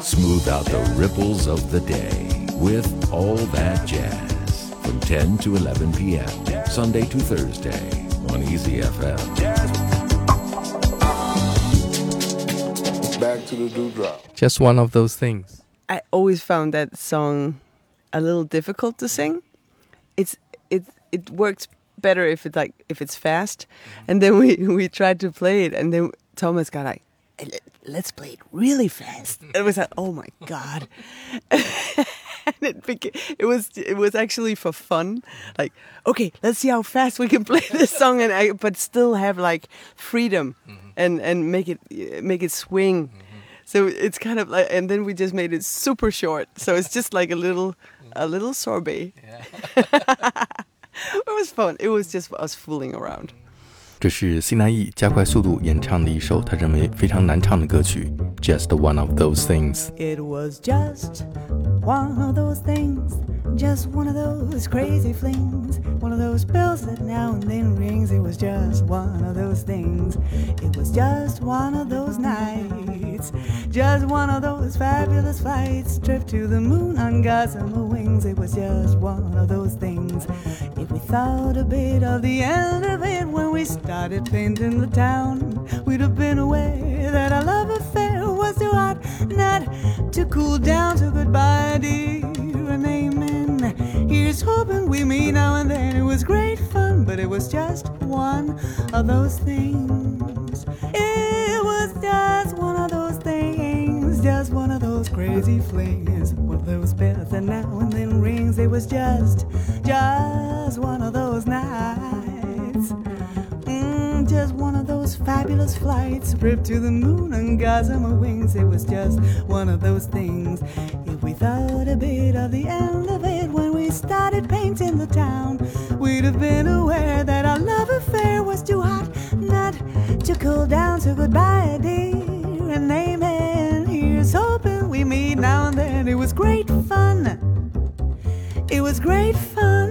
Smooth out the ripples of the day with all that jazz from 10 to 11 p.m. Sunday to Thursday on Easy FM. Back to the dewdrop. Just one of those things. I always found that song a little difficult to sing. It's it it works better if it's like if it's fast. Mm-hmm. And then we we tried to play it, and then Thomas got like, "Hey, let- "Let's play it really fast." It was like, "Oh my god!" and it became, it was it was actually for fun. Like, okay, let's see how fast we can play this song, and I, but still have like freedom mm-hmm. and and make it make it swing. Mm-hmm. So it's kind of like, and then we just made it super short. So it's just like a little, a little sorbet. it was fun. It was just us fooling around. 这是西南艺加快速度演唱的一首他认为非常难唱的歌曲《Just One of Those Things》。 It was just one of those things, just one of those crazy flings, one of those bells that now and then rings. It was just one of those things. It was just one of those nights, just one of those fabulous flights, trip to the moon on gossamer wings. It was just one of those things. If we thought a bit of the end of it when we started painting the town, we'd have been aware that our love affair was too hot not to cool down. So goodbye, dear, and amen. Here's hoping we meet now and then. It was great fun, but it was just one of those things. It was just one of those things, just one of those crazy flings. One of those bells that now and then rings. It was just, just fabulous flights, trip to the moon and gossamer wings. It was just one of those things. If we thought a bit of the end of it when we started painting the town, we'd have been aware that our love affair was too hot not to cool down. So goodbye, dear, and amen. Here's hoping we meet now and then. It was great fun. It was great fun.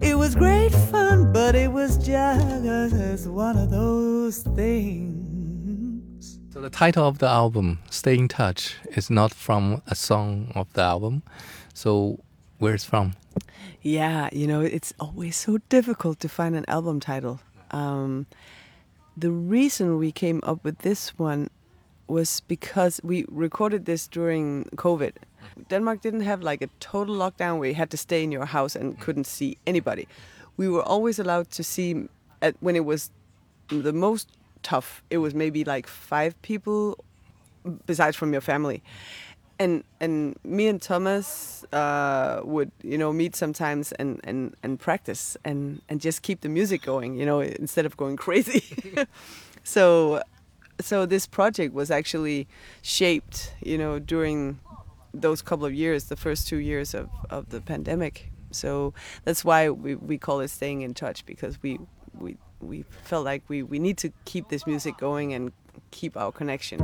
It was great fun, but it was just one of those things. So the title of the album, "Stay in Touch," is not from a song of the album. So where it's from? Yeah, you know, it's always so difficult to find an album title. Um, the reason we came up with this one was because we recorded this during COVID. Denmark didn't have like a total lockdown where you had to stay in your house and couldn't see anybody. We were always allowed to see at when it was the most tough. It was maybe like five people besides from your family and and me and Thomas uh, would you know meet sometimes and, and, and practice and, and just keep the music going you know instead of going crazy so so this project was actually shaped you know during those couple of years the first two years of, of the pandemic so that's why we, we call it staying in touch because we we we felt like we, we need to keep this music going and keep our connection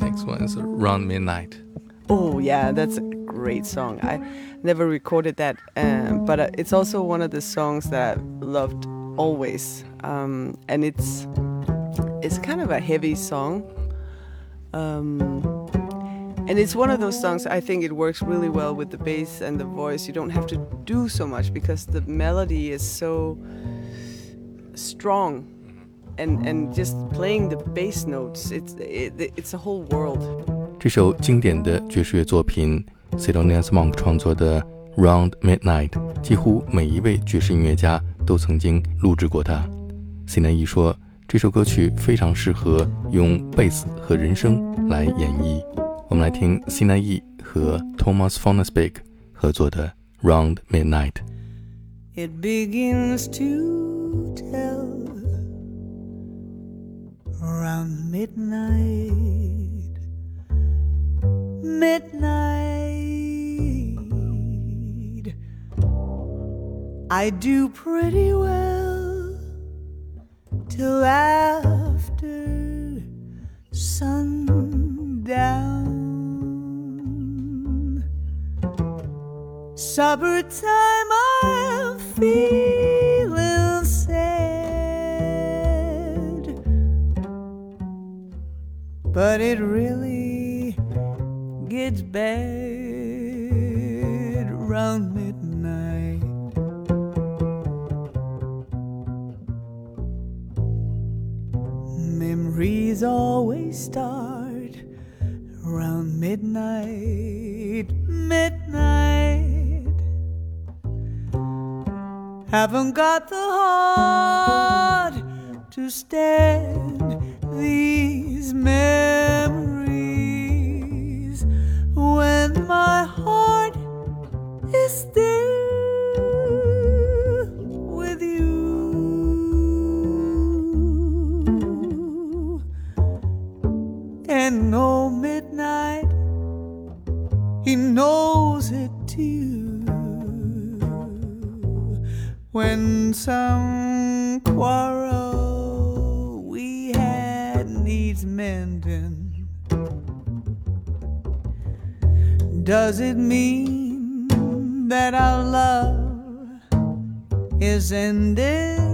Next one is "Around Midnight." Oh yeah, that's a great song. I never recorded that, um, but uh, it's also one of the songs that I loved always, um, and it's it's kind of a heavy song, um, and it's one of those songs. I think it works really well with the bass and the voice. You don't have to do so much because the melody is so strong, and and just playing the bass notes. It's it, it's a whole world. 这首经典的爵士乐作品 Thelonious Monk 创作的《Round Midnight》，几乎每一位爵士音乐家都曾经录制过它。c 南一说，这首歌曲非常适合用贝斯和人声来演绎。我们来听西南一和 Thomas f o n n e s b i g 合作的《Round Midnight》。It begins to tell around midnight. Midnight. I do pretty well till after sundown. Supper time, I'm feeling But it really gets bad around midnight. Memories always start around midnight, midnight. Haven't got the heart to stand these memories when my heart is still with you. And no midnight, he knows it too. When some quarrel does it mean that our love is ending?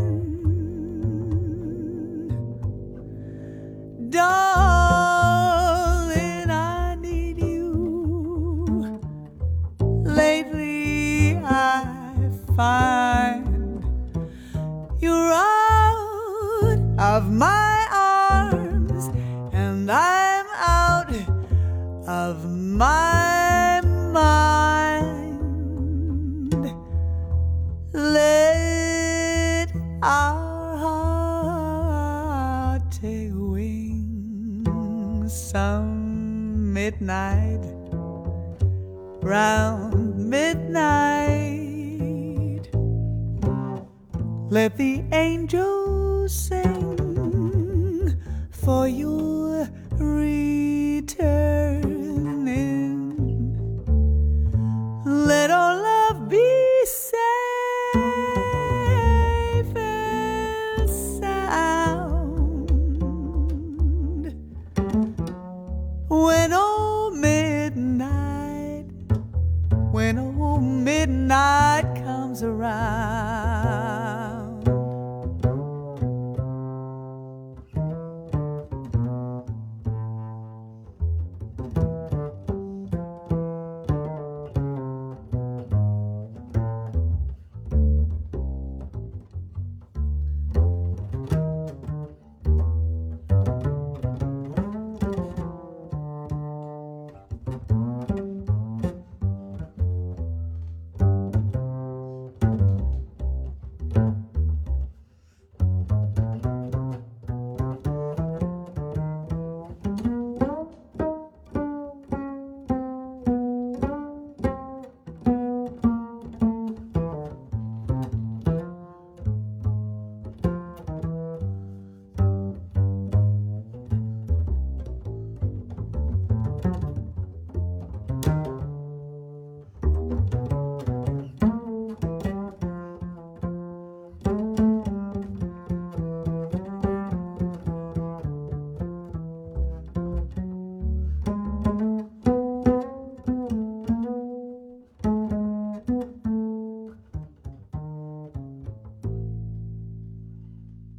Let the angels sing for your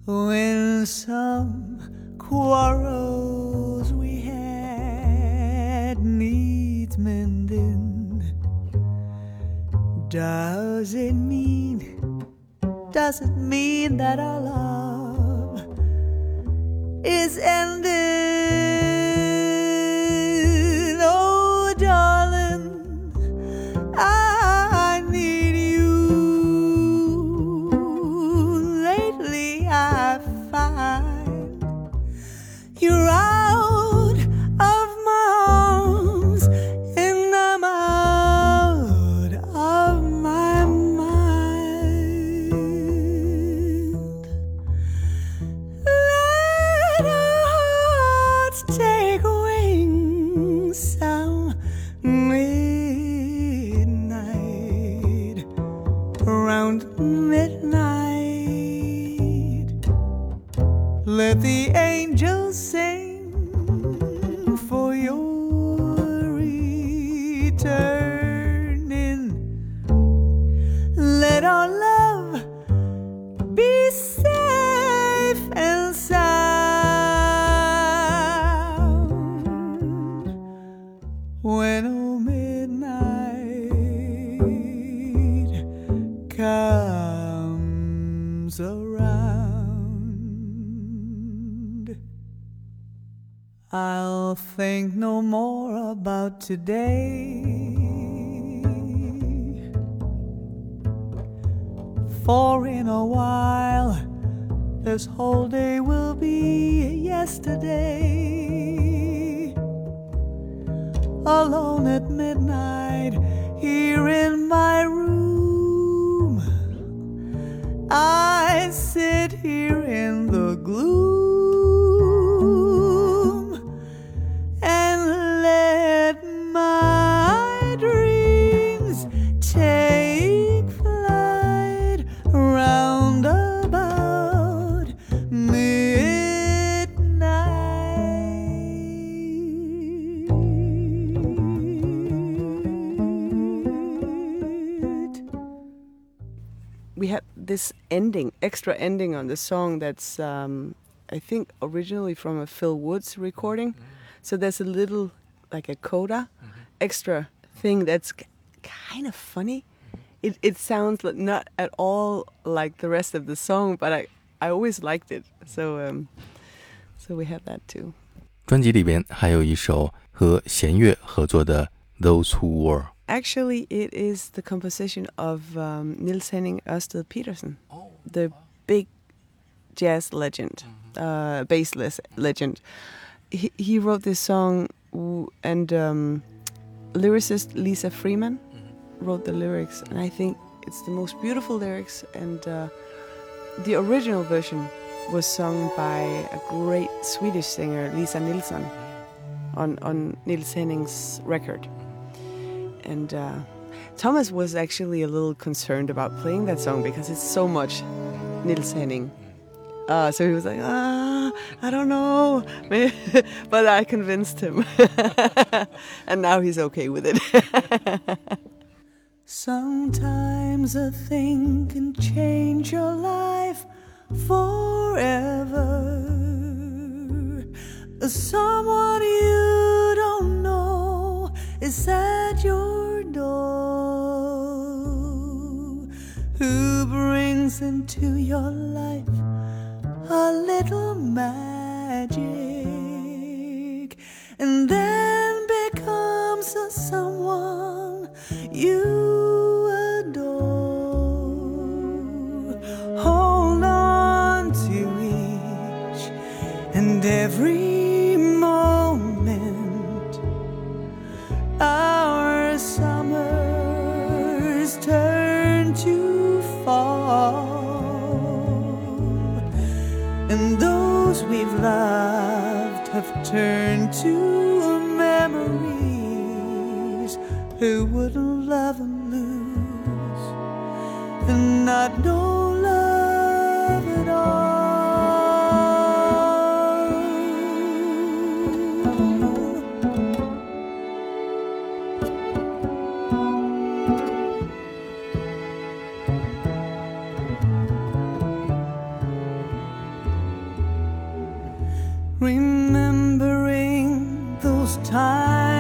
when some quarrels we had needs mending. Does it mean, does it mean that our love is ending? The angels sing today. For in a while, this whole day will be yesterday. Alone at midnight, here in my room, I sit here in the gloom ending, extra ending on the song that's, um, I think, originally from a Phil Woods recording. So there's a little, like a coda, extra thing that's k- kind of funny. It, it sounds li- not at all like the rest of the song, but I, I always liked it. So, um, so we have that too. 专辑里边还有一首和弦乐合作的《Those Who Were》。 Actually, it is the composition of um, Niels Henning Ørsted Pedersen, the big jazz legend, uh, bassless legend. He, he wrote this song, and um, lyricist Lisa Freeman wrote the lyrics, and I think it's the most beautiful lyrics. And uh, the original version was sung by a great Swedish singer, Lisa Nilsson, on on Niels Henning's record. And uh, Thomas was actually a little concerned about playing that song because it's so much Niels Henning. Uh, so he was like, ah, I don't know. but I convinced him. and now he's okay with it. Sometimes a thing can change your life forever. Someone you is at your door. Who brings into your life a little magic? And then becomes a someone you Remembering those times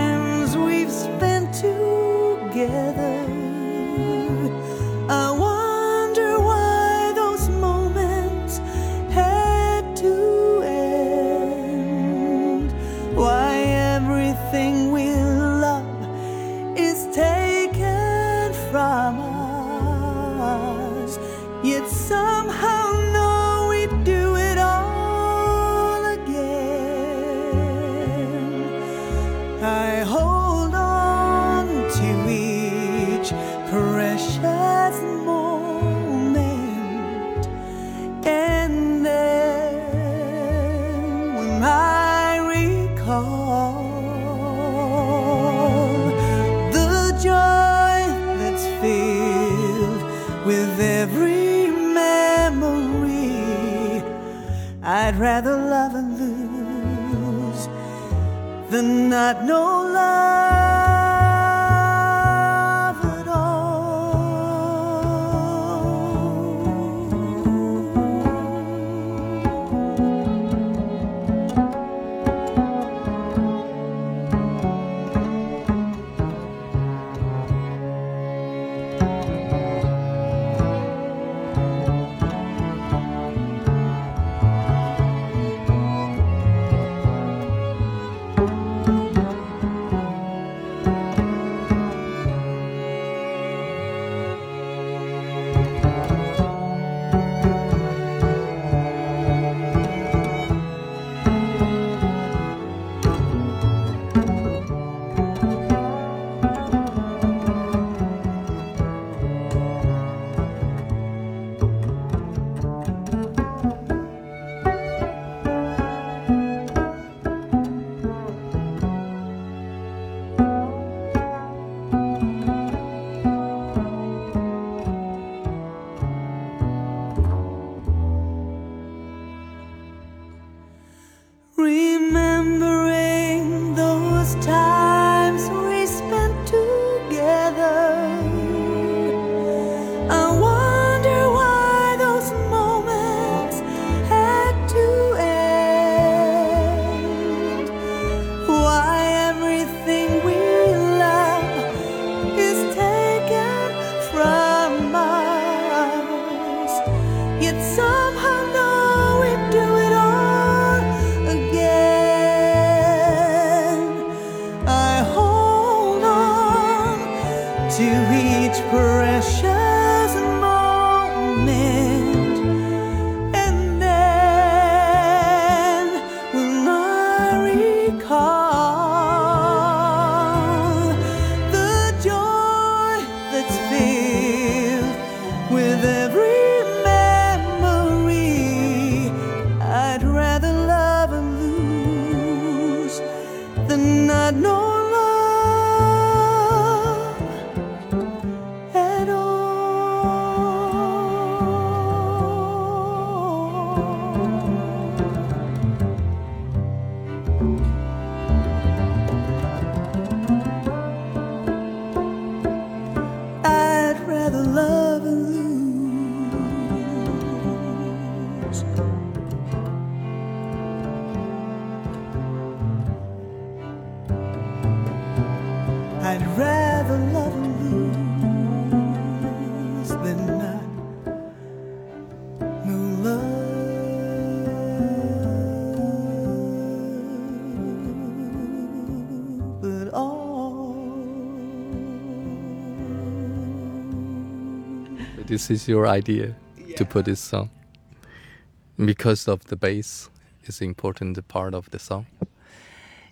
rather love and lose than not know love This is your idea to put this song because of the bass is important part of the song.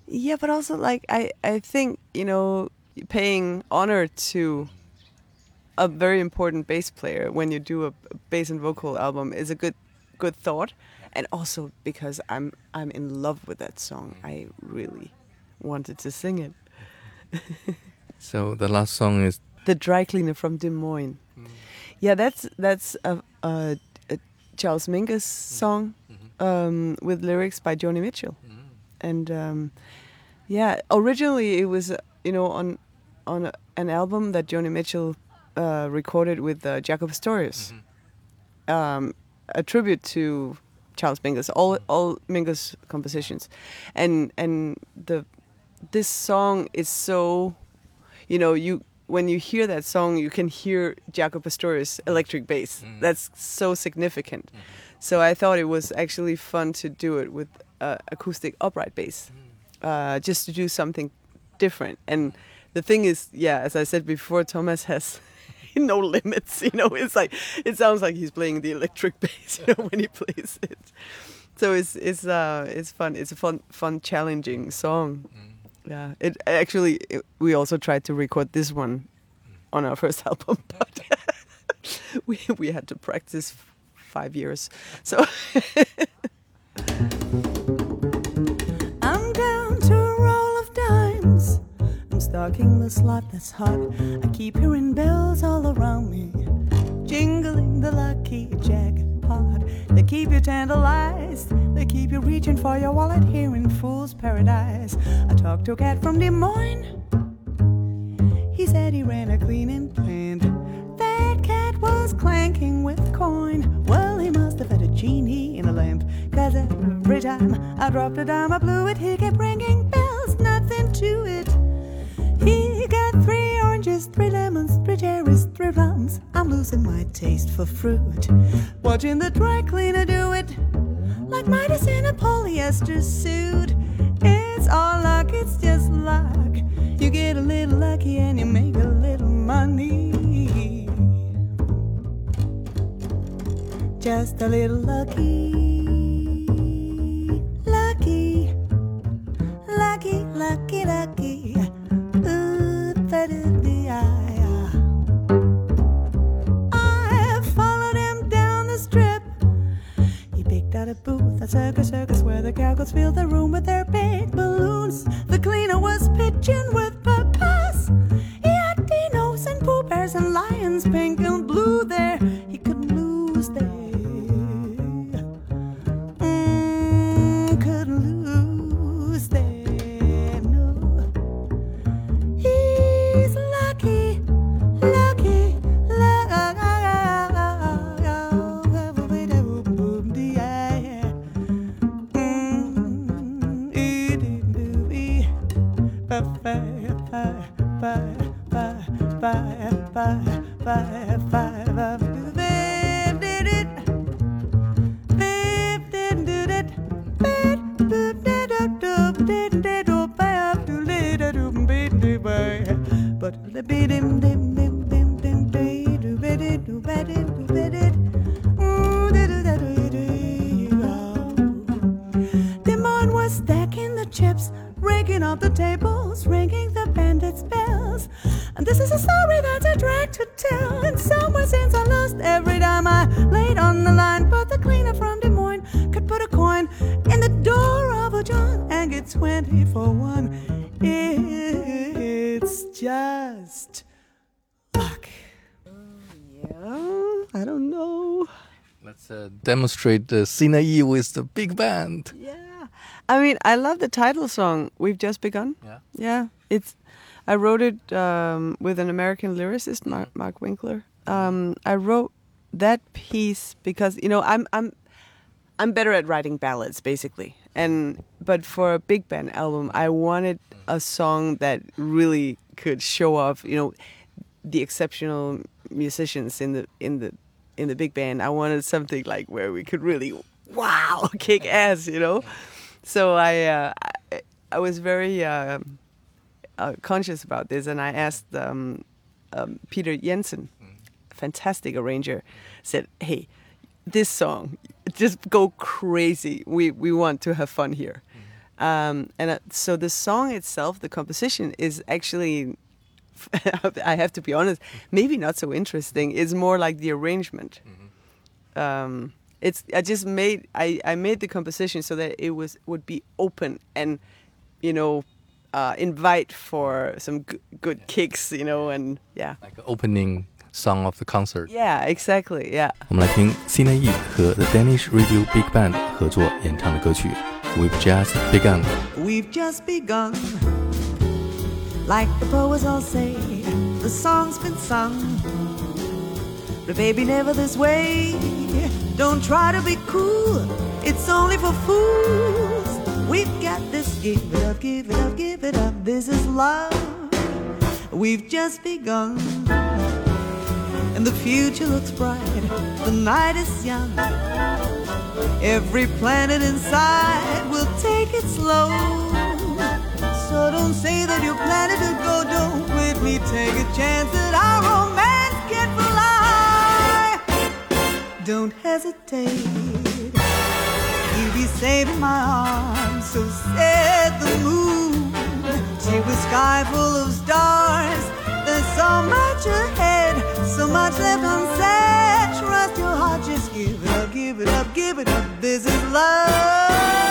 Yeah, but also like I, I think you know paying honor to a very important bass player when you do a bass and vocal album is a good good thought, and also because I'm I'm in love with that song. I really wanted to sing it. So the last song is The Dry Cleaner from Des Moines. Yeah, that's that's a, a, a Charles Mingus song um, with lyrics by Joni Mitchell, and um, yeah, originally it was you know on on a, an album that Joni Mitchell uh, recorded with uh, Jaco Pastorius, um, a tribute to Charles Mingus, all all Mingus compositions, and and the this song is so, you know, you when you hear that song, you can hear Jaco Pastorius' electric bass. That's so significant. So I thought it was actually fun to do it with uh, acoustic upright bass, uh, just to do something different. And the thing is, yeah, as I said before, Thomas has no limits. You know, it's like it sounds like he's playing the electric bass. You know, when he plays it. So it's it's uh it's fun. It's a fun fun challenging song. Yeah. It actually it, we also tried to record this one on our first album, but we we had to practice five years. So I'm down to a roll of dimes. I'm stalking the slot that's hot. I keep hearing bells all around me, jingling the lucky jackpot. They keep you tantalized. They keep you reaching for your wallet here in Fool's Paradise. I talked to a cat from Des Moines. He said he ran a cleaning plant. That cat was clanking with coin. Well, he must have had a genie in a lamp. Cause every time I dropped a dime, I blew it. He kept ringing bells, nothing to it. He got oranges, three lemons, three cherries, three plums. I'm losing my taste for fruit. Watching the dry cleaner do it. Like Midas in a polyester suit. It's all luck, it's just luck. You get a little lucky and you make a little money. Just a little lucky. Lucky. Lucky, lucky, lucky. Filled the room with their big balloons. The cleaner was pitching with demonstrate the Sinne Eeg with the big band. Yeah. I mean, I love the title song. We've just begun. Yeah. Yeah. It's. I wrote it um, with an American lyricist, Mark, Mark Winkler. Um, I wrote that piece because you know I'm I'm I'm better at writing ballads basically, and but for a big band album, I wanted a song that really could show off you know the exceptional musicians in the in the in the big band. I wanted something like where we could really wow kick ass, you know. So I uh, I, I was very uh, uh, conscious about this, and I asked um, um, Peter Jensen, fantastic arranger, said, "Hey, this song, just go crazy. We we want to have fun here." Um, and uh, so the song itself, the composition is actually I have to be honest, maybe not so interesting. It's more like the arrangement. Mm-hmm. Um, it's I just made I, I made the composition so that it was would be open and you know uh, invite for some g- good yeah. kicks, you know, and yeah. Like opening song of the concert. Yeah, exactly. Yeah. 我们来听 Sina E 和 The Danish Radio Big Band 合作演唱的歌曲 We've Just begun. We've Just Begun。Like the poets all say, the song's been sung. But baby, never this way. Don't try to be cool, it's only for fools. We've got this. Give it up, give it up, give it up. This is love. We've just begun. And the future looks bright, the night is young. Every planet inside will take it slow. Don't say that you planning to go. Don't quit me. Take a chance that our romance can fly. Don't hesitate. You'll be safe in my arms. So set the moon to a sky full of stars. There's so much ahead, so much left unsaid. Trust your heart, just give it up, give it up, give it up. This is love.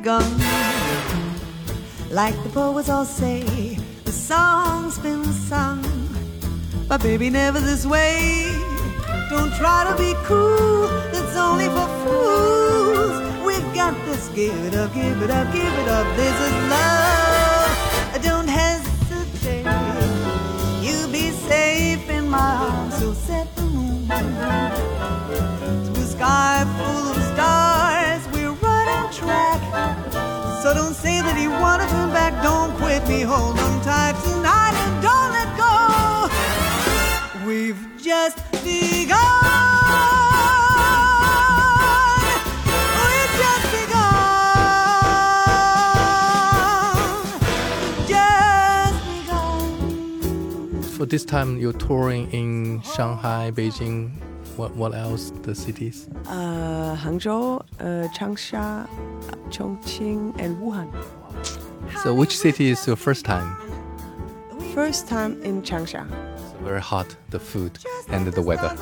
Begun. Like the poets all say, the song's been sung. But baby, never this way. Don't try to be cool, that's only for fools. We've got this. Give it up, give it up, give it up. This is love. Don't hesitate. You'll be safe in my arms. So set the moon to a sky wanna turn back. Don't quit me. Hold on tight tonight and don't let go. We've just begun. We've just begun. Just begun. For this time, you're touring in Shanghai, Beijing. What what else? The cities? Uh, Hangzhou, uh, Changsha, Chongqing, and Wuhan. So which city is your first time? First time in Changsha. Very hot, the food and the weather.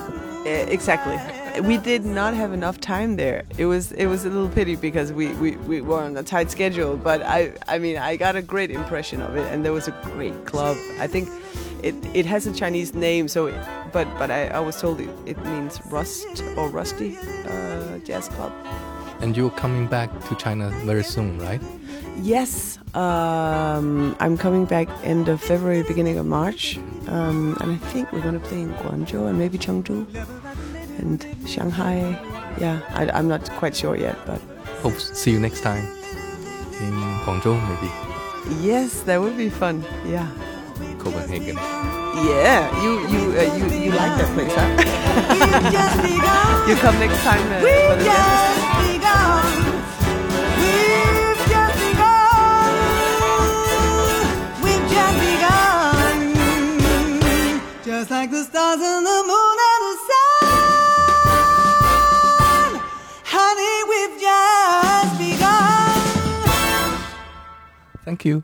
Eh, exactly. We did not have enough time there. It was it was a little pity because we, we, we were on a tight schedule. But I I mean I got a great impression of it, and there was a great club. I think it it has a Chinese name, so it, but but I, I was told it, it means rust or rusty uh, jazz club. And you're coming back to China very soon, right? Yes, um, I'm coming back end of February, beginning of March, um, and I think we're going to play in Guangzhou and maybe Chengdu. and Shanghai. Yeah, I, I'm not quite sure yet, but Hope see you next time in Guangzhou, maybe yes, that would be fun. Yeah, Copenhagen. yeah. You you uh, you you like that place, huh? We've just begun. you come next time uh, Just like the stars and the moon and the sun. Honey, we've just begun. Thank you.